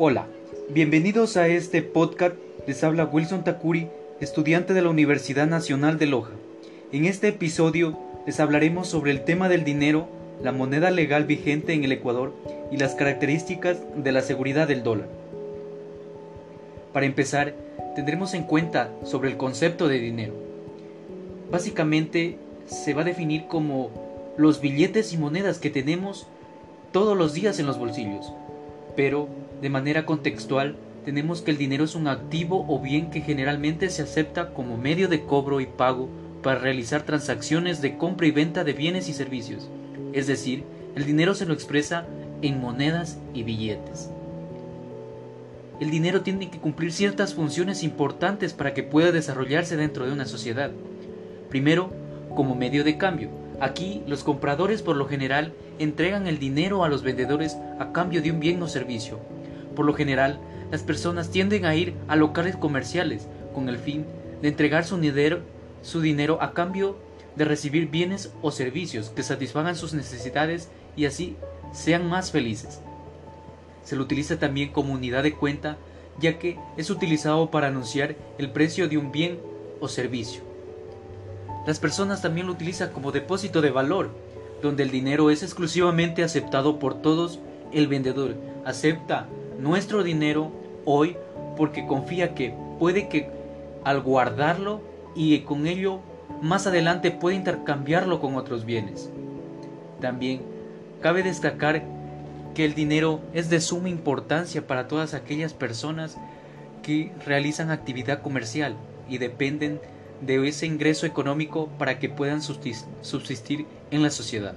Hola, bienvenidos a este podcast. Les habla Wilson Takuri, estudiante de la Universidad Nacional de Loja. En este episodio les hablaremos sobre el tema del dinero, la moneda legal vigente en el Ecuador y las características de la seguridad del dólar. Para empezar, tendremos en cuenta sobre el concepto de dinero. Básicamente se va a definir como los billetes y monedas que tenemos todos los días en los bolsillos. Pero, de manera contextual, tenemos que el dinero es un activo o bien que generalmente se acepta como medio de cobro y pago para realizar transacciones de compra y venta de bienes y servicios. Es decir, el dinero se lo expresa en monedas y billetes. El dinero tiene que cumplir ciertas funciones importantes para que pueda desarrollarse dentro de una sociedad. Primero, como medio de cambio. Aquí los compradores por lo general entregan el dinero a los vendedores a cambio de un bien o servicio. Por lo general, las personas tienden a ir a locales comerciales con el fin de entregar su dinero, su dinero a cambio de recibir bienes o servicios que satisfagan sus necesidades y así sean más felices. Se lo utiliza también como unidad de cuenta ya que es utilizado para anunciar el precio de un bien o servicio. Las personas también lo utilizan como depósito de valor, donde el dinero es exclusivamente aceptado por todos. El vendedor acepta nuestro dinero hoy porque confía que puede que al guardarlo y con ello más adelante puede intercambiarlo con otros bienes. También cabe destacar que el dinero es de suma importancia para todas aquellas personas que realizan actividad comercial y dependen de ese ingreso económico para que puedan subsistir en la sociedad.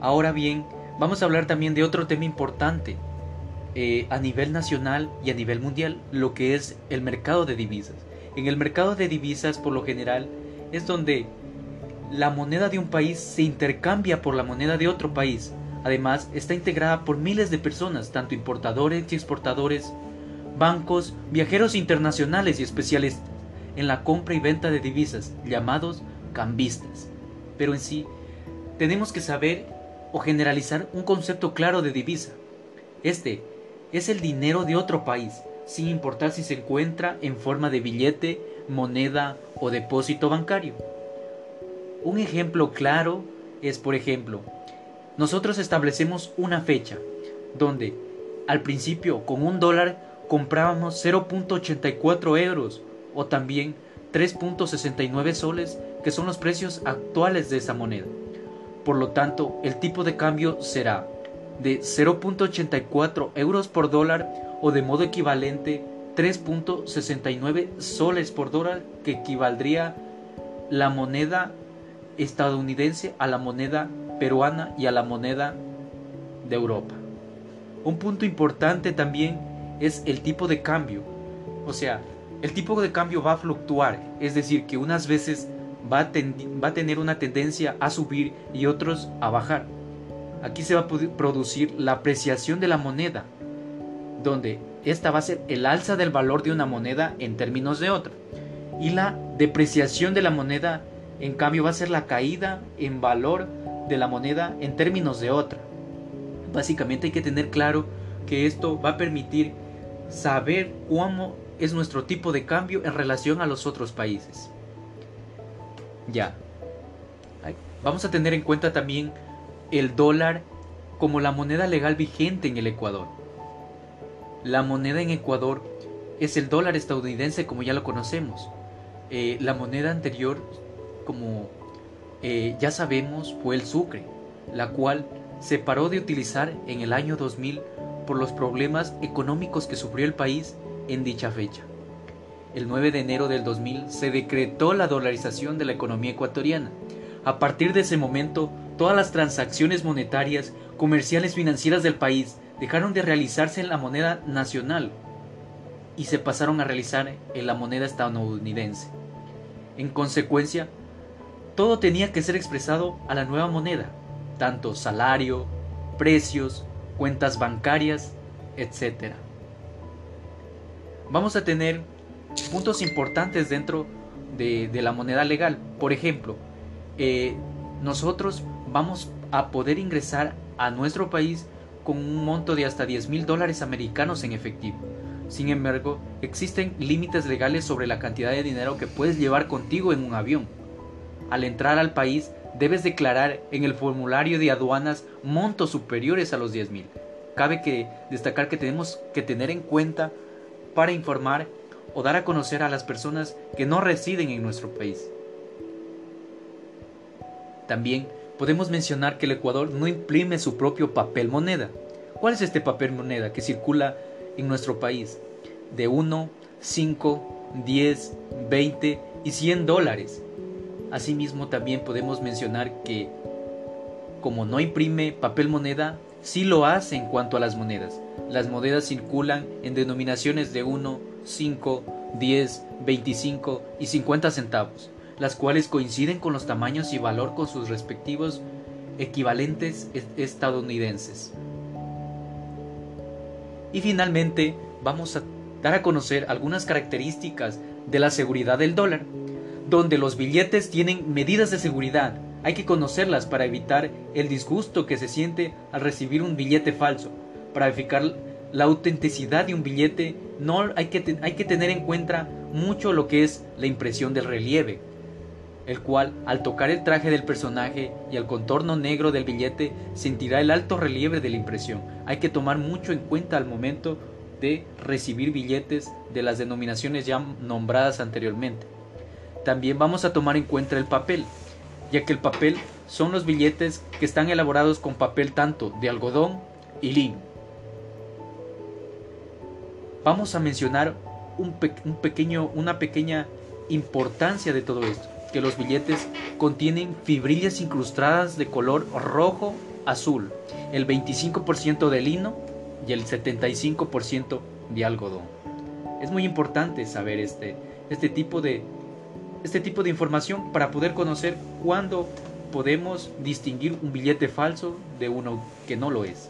Ahora bien, vamos a hablar también de otro tema importante eh, a nivel nacional y a nivel mundial, lo que es el mercado de divisas. En el mercado de divisas, por lo general, es donde la moneda de un país se intercambia por la moneda de otro país. Además, está integrada por miles de personas, tanto importadores y exportadores, bancos, viajeros internacionales y especialistas en la compra y venta de divisas, llamados cambistas. Pero en sí, tenemos que saber o generalizar un concepto claro de divisa. Este es el dinero de otro país, sin importar si se encuentra en forma de billete, moneda o depósito bancario. Un ejemplo claro es, por ejemplo, nosotros establecemos una fecha donde al principio con un dólar comprábamos 0.84 euros o también 3.69 soles, que son los precios actuales de esa moneda. Por lo tanto, el tipo de cambio será de 0.84 euros por dólar o de modo equivalente 3.69 soles por dólar, que equivaldría la moneda estadounidense a la moneda peruana y a la moneda de Europa. Un punto importante también es el tipo de cambio. O sea, el tipo de cambio va a fluctuar, es decir, que unas veces va a, tener una tendencia a subir y otros a bajar. Aquí se va a producir la apreciación de la moneda, donde esta va a ser el alza del valor de una moneda en términos de otra. Y la depreciación de la moneda, en cambio, va a ser la caída en valor de la moneda en términos de otra. Básicamente hay que tener claro que esto va a permitir saber cómo es nuestro tipo de cambio en relación a los otros países. Ya. Vamos a tener en cuenta también el dólar como la moneda legal vigente en el Ecuador. La moneda en Ecuador es el dólar estadounidense como ya lo conocemos. Eh, la moneda anterior, como eh, ya sabemos, fue el sucre, la cual se paró de utilizar en el año 2000 por los problemas económicos que sufrió el país en dicha fecha. El 9 de enero del 2000 se decretó la dolarización de la economía ecuatoriana. A partir de ese momento, todas las transacciones monetarias, comerciales, financieras del país dejaron de realizarse en la moneda nacional y se pasaron a realizar en la moneda estadounidense. En consecuencia, todo tenía que ser expresado a la nueva moneda, tanto salario, precios, cuentas bancarias, etc vamos a tener puntos importantes dentro de, la moneda legal. Por ejemplo, eh, nosotros vamos a poder ingresar a nuestro país con un monto de hasta 10 mil dólares americanos en efectivo. Sin embargo, existen límites legales sobre la cantidad de dinero que puedes llevar contigo en un avión. Al entrar al país, debes declarar en el formulario de aduanas montos superiores a los 10 mil. Cabe destacar que tenemos que tener en cuenta para informar o dar a conocer a las personas que no residen en nuestro país. También podemos mencionar que el Ecuador no imprime su propio papel moneda. ¿Cuál es este papel moneda que circula en nuestro país? De 1, 5, 10, 20 y 100 dólares. Asimismo también podemos mencionar que como no imprime papel moneda, sí lo hace en cuanto a las monedas. Las monedas circulan en denominaciones de 1, 5, 10, 25 y 50 centavos las cuales coinciden con los tamaños y valor con sus respectivos equivalentes estadounidenses. Y finalmente vamos a dar a conocer algunas características de la seguridad del dólar, donde los billetes tienen medidas de seguridad. Hay que conocerlas para evitar el disgusto que se siente al recibir un billete falso. Para verificar la autenticidad de un billete, no hay que, hay que tener en cuenta mucho lo que es la impresión del relieve, el cual, al tocar el traje del personaje y el contorno negro del billete, sentirá el alto relieve de la impresión. Hay que tomar mucho en cuenta al momento de recibir billetes de las denominaciones ya nombradas anteriormente. También vamos a tomar en cuenta el papel, ya que el papel son los billetes que están elaborados con papel tanto de algodón y lino. Vamos a mencionar un, un pequeño, una pequeña importancia de todo esto que los billetes contienen fibrillas incrustadas de color rojo azul, el 25% de lino y el 75% de algodón. Es muy importante saber este, este, tipo de, este tipo de información para poder conocer cuándo podemos distinguir un billete falso de uno que no lo es.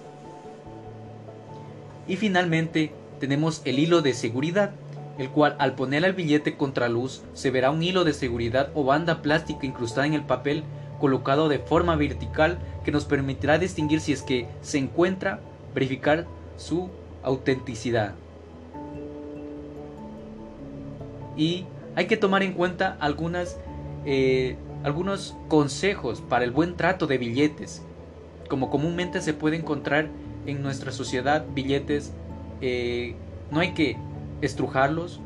Y finalmente tenemos el hilo de seguridad, el cual al poner el billete contra luz se verá un hilo de seguridad o banda plástica incrustada en el papel colocado de forma vertical que nos permitirá distinguir si es que se encuentra, verificar su autenticidad. Y hay que tomar en cuenta algunas, eh, algunos consejos para el buen trato de billetes. Como comúnmente se puede encontrar en nuestra sociedad billetes, eh, no hay que estrujarlos,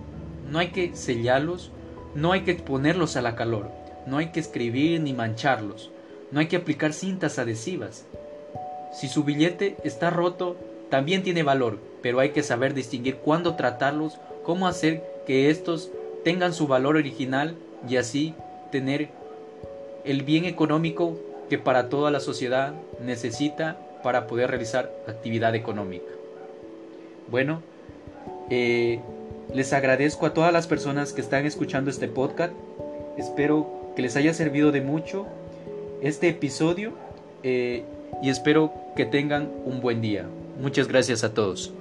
no hay que sellarlos, no hay que exponerlos a la calor, no hay que escribir ni mancharlos, no hay que aplicar cintas adhesivas. Si su billete está roto, también tiene valor, pero hay que saber distinguir cuándo tratarlos, cómo hacer que estos tengan su valor original y así tener el bien económico que para toda la sociedad necesita para poder realizar actividad económica. Bueno, eh, les agradezco a todas las personas que están escuchando este podcast. Espero que les haya servido de mucho este episodio eh, y espero que tengan un buen día. Muchas gracias a todos.